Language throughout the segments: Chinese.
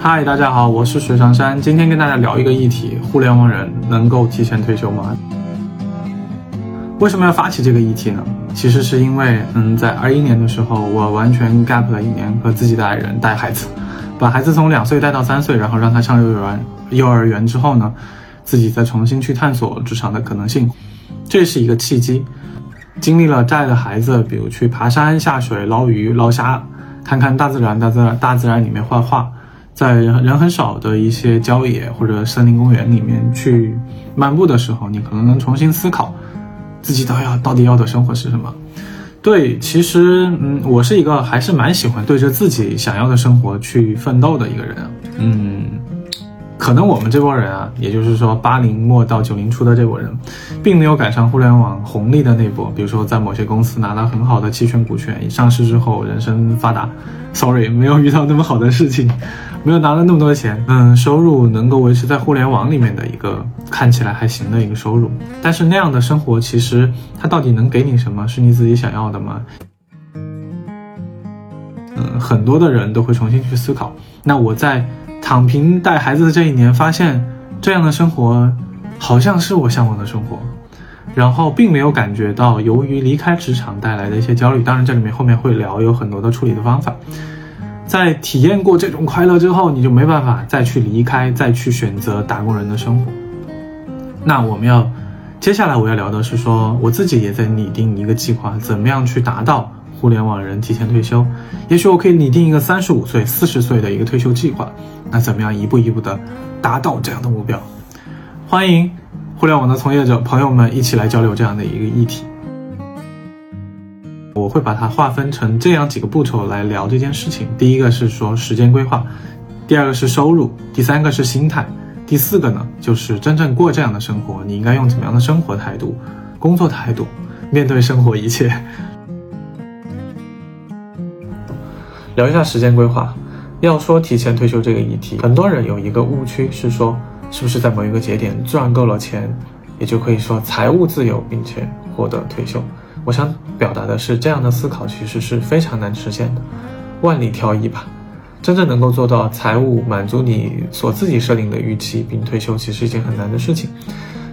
嗨，大家好，我是水上山，今天跟大家聊一个议题：互联网人能够提前退休吗？为什么要发起这个议题呢？其实是因为，嗯，在二一年的时候，我完全 gap 了一年，和自己的爱人带孩子，把孩子从两岁带到三岁，然后让他上幼儿园，幼儿园之后呢，自己再重新去探索职场的可能性，这是一个契机。经历了带着孩子，比如去爬山、下水、捞鱼、捞虾，看看大自然，大自然大自然里面画画。在人人很少的一些郊野或者森林公园里面去漫步的时候，你可能能重新思考自己到要到底要的生活是什么。对，其实嗯，我是一个还是蛮喜欢对着自己想要的生活去奋斗的一个人。嗯。可能我们这波人啊，也就是说八零末到九零初的这波人，并没有赶上互联网红利的那波。比如说，在某些公司拿到很好的期权股权，上市之后人生发达。Sorry，没有遇到那么好的事情，没有拿到那么多钱。嗯，收入能够维持在互联网里面的一个看起来还行的一个收入。但是那样的生活，其实它到底能给你什么？是你自己想要的吗？嗯，很多的人都会重新去思考。那我在。躺平带孩子的这一年，发现这样的生活好像是我向往的生活，然后并没有感觉到由于离开职场带来的一些焦虑。当然，这里面后面会聊有很多的处理的方法。在体验过这种快乐之后，你就没办法再去离开，再去选择打工人的生活。那我们要接下来我要聊的是说，我自己也在拟定一个计划，怎么样去达到。互联网人提前退休，也许我可以拟定一个三十五岁、四十岁的一个退休计划。那怎么样一步一步的达到这样的目标？欢迎互联网的从业者朋友们一起来交流这样的一个议题。我会把它划分成这样几个步骤来聊这件事情。第一个是说时间规划，第二个是收入，第三个是心态，第四个呢就是真正过这样的生活，你应该用怎么样的生活态度、工作态度面对生活一切。聊一下时间规划。要说提前退休这个议题，很多人有一个误区是说，是不是在某一个节点赚够了钱，也就可以说财务自由，并且获得退休？我想表达的是，这样的思考其实是非常难实现的，万里挑一吧。真正能够做到财务满足你所自己设定的预期并退休，其实是一件很难的事情。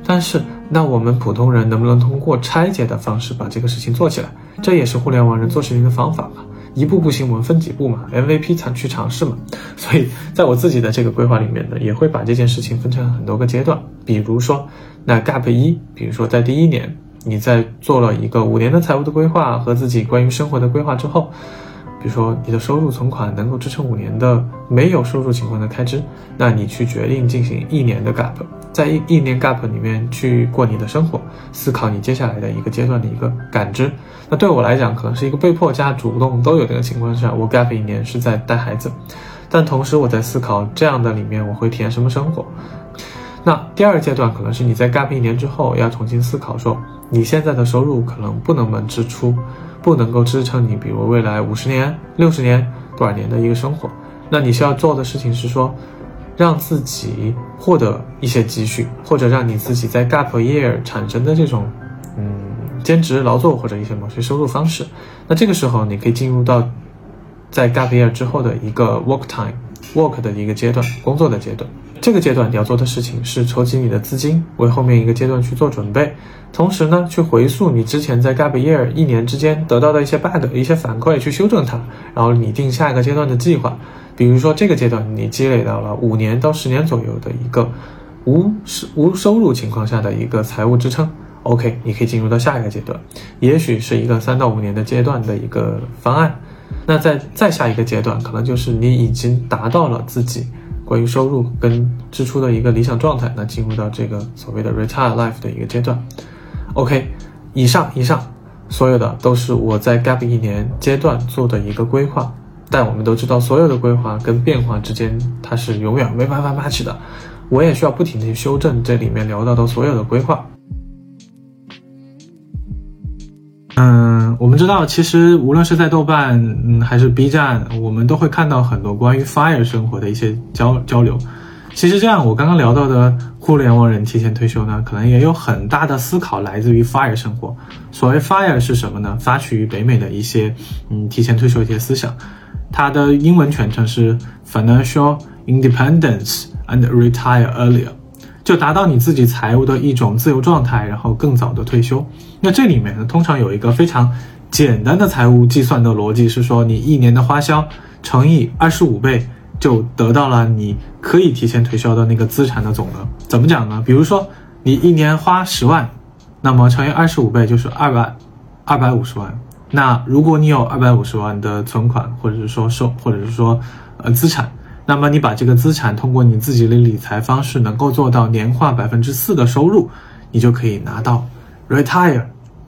但是，那我们普通人能不能通过拆解的方式把这个事情做起来？这也是互联网人做事情的方法吧。一步步行，我们分几步嘛？MVP 才去尝试嘛。所以，在我自己的这个规划里面呢，也会把这件事情分成很多个阶段。比如说，那 Gap 一，比如说在第一年，你在做了一个五年的财务的规划和自己关于生活的规划之后。比如说，你的收入存款能够支撑五年的没有收入情况的开支，那你去决定进行一年的 gap，在一一年 gap 里面去过你的生活，思考你接下来的一个阶段的一个感知。那对我来讲，可能是一个被迫加主动都有这个情况下，我 gap 一年是在带孩子，但同时我在思考这样的里面我会体验什么生活。那第二阶段可能是你在 gap 一年之后要重新思考，说你现在的收入可能不能支出。不能够支撑你，比如未来五十年、六十年多少年的一个生活，那你需要做的事情是说，让自己获得一些积蓄，或者让你自己在 gap year 产生的这种，嗯，兼职劳作或者一些某些收入方式。那这个时候你可以进入到在 gap year 之后的一个 work time work 的一个阶段，工作的阶段。这个阶段你要做的事情是筹集你的资金，为后面一个阶段去做准备。同时呢，去回溯你之前在 gap year 一年之间得到的一些 bug、一些反馈，去修正它，然后拟定下一个阶段的计划。比如说这个阶段你积累到了五年到十年左右的一个无收无收入情况下的一个财务支撑，OK，你可以进入到下一个阶段，也许是一个三到五年的阶段的一个方案。那在再下一个阶段，可能就是你已经达到了自己关于收入跟支出的一个理想状态，那进入到这个所谓的 retire life 的一个阶段。OK，以上以上所有的都是我在 gap 一年阶段做的一个规划，但我们都知道，所有的规划跟变化之间，它是永远没办法 match 的。我也需要不停的去修正这里面聊到的所有的规划。嗯，我们知道，其实无论是在豆瓣，嗯，还是 B 站，我们都会看到很多关于 fire 生活的一些交交流。其实这样，我刚刚聊到的互联网人提前退休呢，可能也有很大的思考来自于 FIRE 生活。所谓 FIRE 是什么呢？发起于北美的一些嗯提前退休一些思想，它的英文全称是 Financial independence and retire earlier，就达到你自己财务的一种自由状态，然后更早的退休。那这里面呢，通常有一个非常简单的财务计算的逻辑是说，你一年的花销乘以二十五倍，就得到了你可以提前退休的那个资产的总额。怎么讲呢？比如说你一年花十万，那么乘以二十五倍就是二百二百五十万。那如果你有二百五十万的存款，或者是说收，或者是说呃资产，那么你把这个资产通过你自己的理财方式，能够做到年化百分之四的收入，你就可以拿到 retire，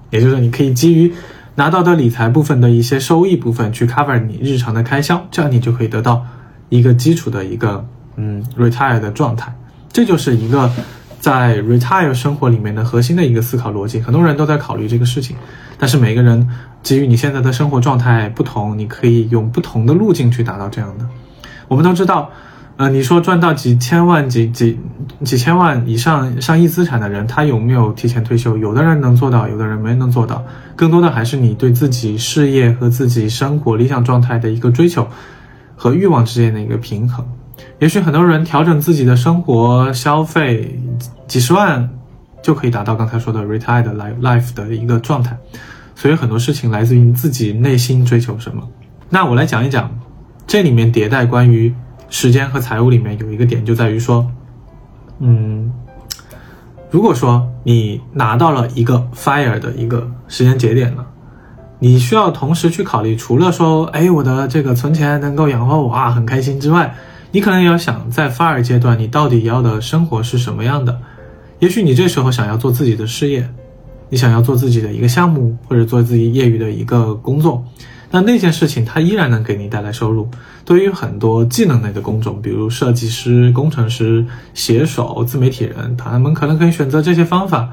也就是你可以基于拿到的理财部分的一些收益部分去 cover 你日常的开销，这样你就可以得到一个基础的一个嗯 retire 的状态，这就是一个在 retire 生活里面的核心的一个思考逻辑。很多人都在考虑这个事情，但是每个人。基于你现在的生活状态不同，你可以用不同的路径去达到这样的。我们都知道，呃，你说赚到几千万、几几几千万以上上亿资产的人，他有没有提前退休？有的人能做到，有的人没能做到。更多的还是你对自己事业和自己生活理想状态的一个追求和欲望之间的一个平衡。也许很多人调整自己的生活消费，几十万就可以达到刚才说的 retired life life 的一个状态。所以很多事情来自于你自己内心追求什么。那我来讲一讲，这里面迭代关于时间和财务里面有一个点，就在于说，嗯，如果说你拿到了一个 fire 的一个时间节点了，你需要同时去考虑，除了说，哎，我的这个存钱能够养活我啊，很开心之外，你可能也要想，在 fire 阶段，你到底要的生活是什么样的？也许你这时候想要做自己的事业。你想要做自己的一个项目，或者做自己业余的一个工作，那那件事情它依然能给你带来收入。对于很多技能类的工种，比如设计师、工程师、写手、自媒体人，他们可能可以选择这些方法，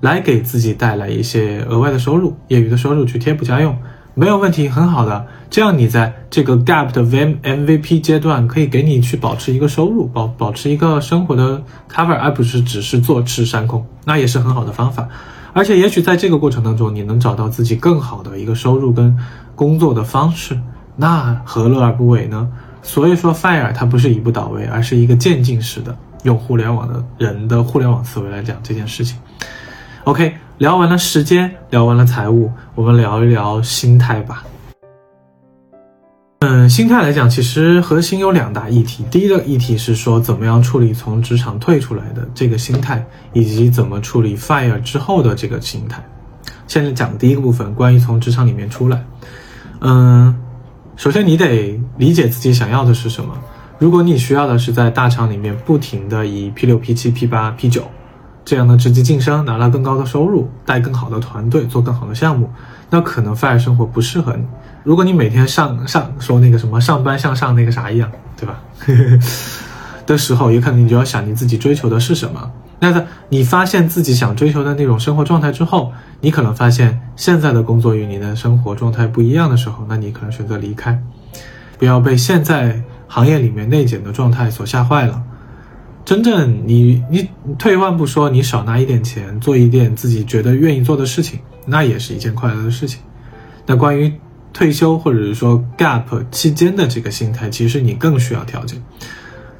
来给自己带来一些额外的收入，业余的收入去贴补家用，没有问题，很好的。这样你在这个 gap 的 VM MVP 阶段，可以给你去保持一个收入，保保持一个生活的 cover，而不是只是坐吃山空，那也是很好的方法。而且，也许在这个过程当中，你能找到自己更好的一个收入跟工作的方式，那何乐而不为呢？所以说，fire 它不是一步到位，而是一个渐进式的。用互联网的人的互联网思维来讲这件事情。OK，聊完了时间，聊完了财务，我们聊一聊心态吧。嗯，心态来讲，其实核心有两大议题。第一个议题是说，怎么样处理从职场退出来的这个心态，以及怎么处理 fire 之后的这个心态。现在讲第一个部分，关于从职场里面出来。嗯，首先你得理解自己想要的是什么。如果你需要的是在大厂里面不停的以 P 六、P 七、P 八、P 九这样的职级晋升，拿到更高的收入，带更好的团队，做更好的项目，那可能 fire 生活不适合你。如果你每天上上说那个什么上班向上那个啥一样，对吧？的时候，有可能你就要想你自己追求的是什么。那在你发现自己想追求的那种生活状态之后，你可能发现现在的工作与你的生活状态不一样的时候，那你可能选择离开，不要被现在行业里面内卷的状态所吓坏了。真正你你退一万步说，你少拿一点钱，做一点自己觉得愿意做的事情，那也是一件快乐的事情。那关于。退休或者是说 gap 期间的这个心态，其实你更需要调整。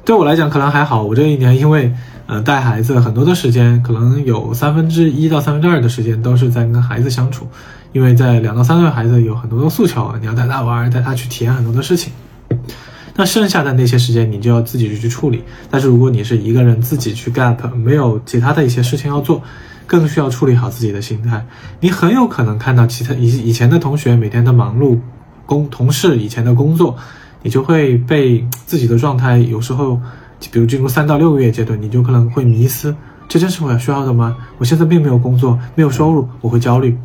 对我来讲可能还好，我这一年因为呃带孩子，很多的时间可能有三分之一到三分之二的时间都是在跟孩子相处，因为在两到三岁孩子有很多的诉求，你要带他玩，带他去体验很多的事情。那剩下的那些时间你就要自己去去处理。但是如果你是一个人自己去 gap，没有其他的一些事情要做。更需要处理好自己的心态。你很有可能看到其他以以前的同学每天的忙碌，工同事以前的工作，你就会被自己的状态有时候，比如进入三到六个月阶段，你就可能会迷失。这真是我需要的吗？我现在并没有工作，没有收入，我会焦虑。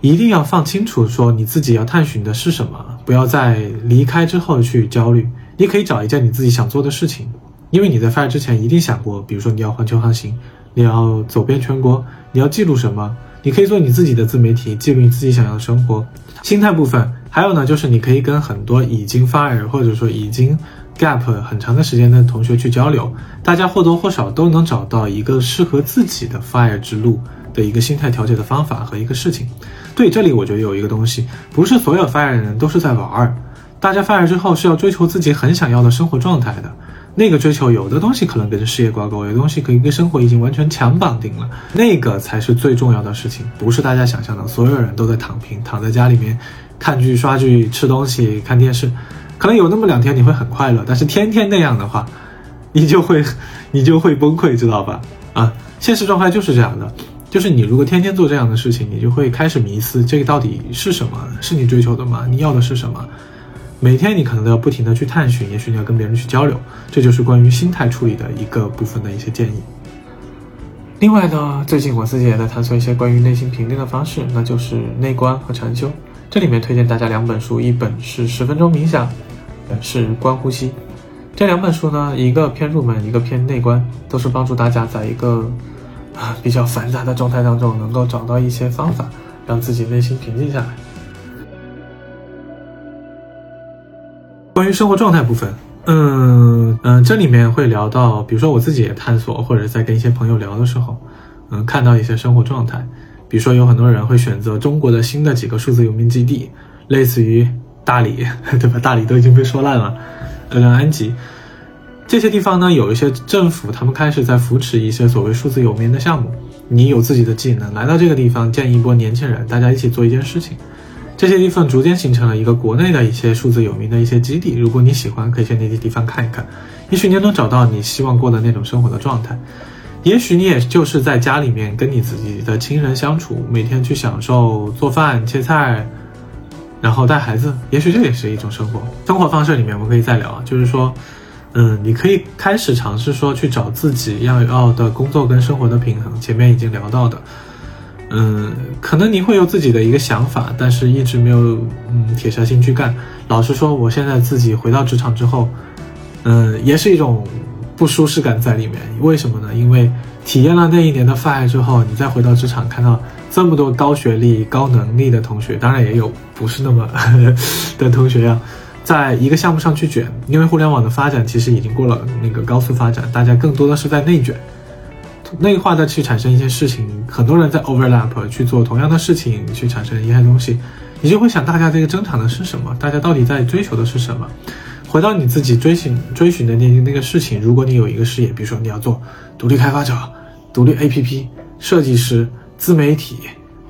一定要放清楚，说你自己要探寻的是什么，不要在离开之后去焦虑。你可以找一件你自己想做的事情，因为你在发人之前一定想过，比如说你要环球航行。你要走遍全国，你要记录什么？你可以做你自己的自媒体，记录你自己想要的生活。心态部分，还有呢，就是你可以跟很多已经发人或者说已经 gap 很长的时间的同学去交流，大家或多或少都能找到一个适合自己的 fire 之路的一个心态调节的方法和一个事情。对，这里我觉得有一个东西，不是所有 fire 人都是在玩儿。大家 fire 之后是要追求自己很想要的生活状态的。那个追求有的东西可能跟事业挂钩，有的东西可以跟生活已经完全强绑定了，那个才是最重要的事情，不是大家想象的，所有人都在躺平，躺在家里面看剧、刷剧、吃东西、看电视，可能有那么两天你会很快乐，但是天天那样的话，你就会你就会崩溃，知道吧？啊，现实状态就是这样的，就是你如果天天做这样的事情，你就会开始迷思，这个到底是什么？是你追求的吗？你要的是什么？每天你可能都要不停的去探寻，也许你要跟别人去交流，这就是关于心态处理的一个部分的一些建议。另外呢，最近我自己也在探索一些关于内心平静的方式，那就是内观和禅修。这里面推荐大家两本书，一本是十分钟冥想，是观呼吸。这两本书呢，一个偏入门，一个偏内观，都是帮助大家在一个啊比较繁杂的状态当中，能够找到一些方法，让自己内心平静下来。关于生活状态部分，嗯嗯，这里面会聊到，比如说我自己也探索，或者在跟一些朋友聊的时候，嗯，看到一些生活状态，比如说有很多人会选择中国的新的几个数字游民基地，类似于大理，对吧？大理都已经被说烂了，呃，安吉这些地方呢，有一些政府他们开始在扶持一些所谓数字游民的项目，你有自己的技能，来到这个地方建一波年轻人，大家一起做一件事情。这些地方逐渐形成了一个国内的一些数字有名的一些基地。如果你喜欢，可以去那些地方看一看，也许你能找到你希望过的那种生活的状态。也许你也就是在家里面跟你自己的亲人相处，每天去享受做饭、切菜，然后带孩子。也许这也是一种生活生活方式。里面我们可以再聊，就是说，嗯，你可以开始尝试说去找自己要要的工作跟生活的平衡。前面已经聊到的。嗯，可能你会有自己的一个想法，但是一直没有嗯铁下心去干。老实说，我现在自己回到职场之后，嗯，也是一种不舒适感在里面。为什么呢？因为体验了那一年的 fire 之后，你再回到职场，看到这么多高学历、高能力的同学，当然也有不是那么呵 呵的同学呀，在一个项目上去卷。因为互联网的发展其实已经过了那个高速发展，大家更多的是在内卷。内化的去产生一些事情，很多人在 overlap 去做同样的事情，去产生一些东西，你就会想，大家这个争吵的是什么？大家到底在追求的是什么？回到你自己追寻追寻的那那个事情，如果你有一个事业，比如说你要做独立开发者、独立 APP 设计师、自媒体，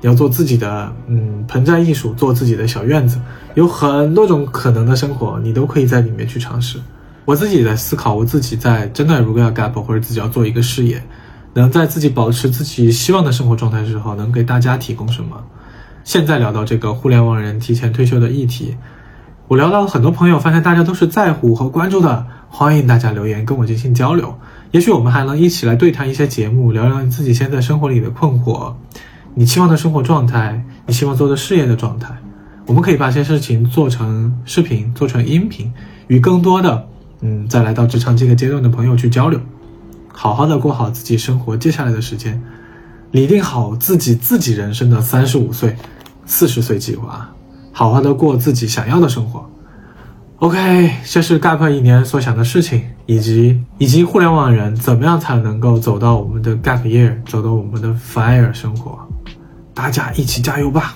你要做自己的嗯盆栽艺术，做自己的小院子，有很多种可能的生活，你都可以在里面去尝试。我自己也在思考，我自己在真的如果要 gap 或者自己要做一个事业。能在自己保持自己希望的生活状态之后，能给大家提供什么？现在聊到这个互联网人提前退休的议题，我聊到很多朋友，发现大家都是在乎和关注的。欢迎大家留言跟我进行交流，也许我们还能一起来对谈一些节目，聊聊你自己现在生活里的困惑，你期望的生活状态，你希望做的事业的状态。我们可以把这些事情做成视频，做成音频，与更多的嗯，再来到职场这个阶段的朋友去交流。好好的过好自己生活，接下来的时间，拟定好自己自己人生的三十五岁、四十岁计划，好好的过自己想要的生活。OK，这是 Gap 一年所想的事情，以及以及互联网人怎么样才能够走到我们的 Gap Year，走到我们的 Fire 生活。大家一起加油吧！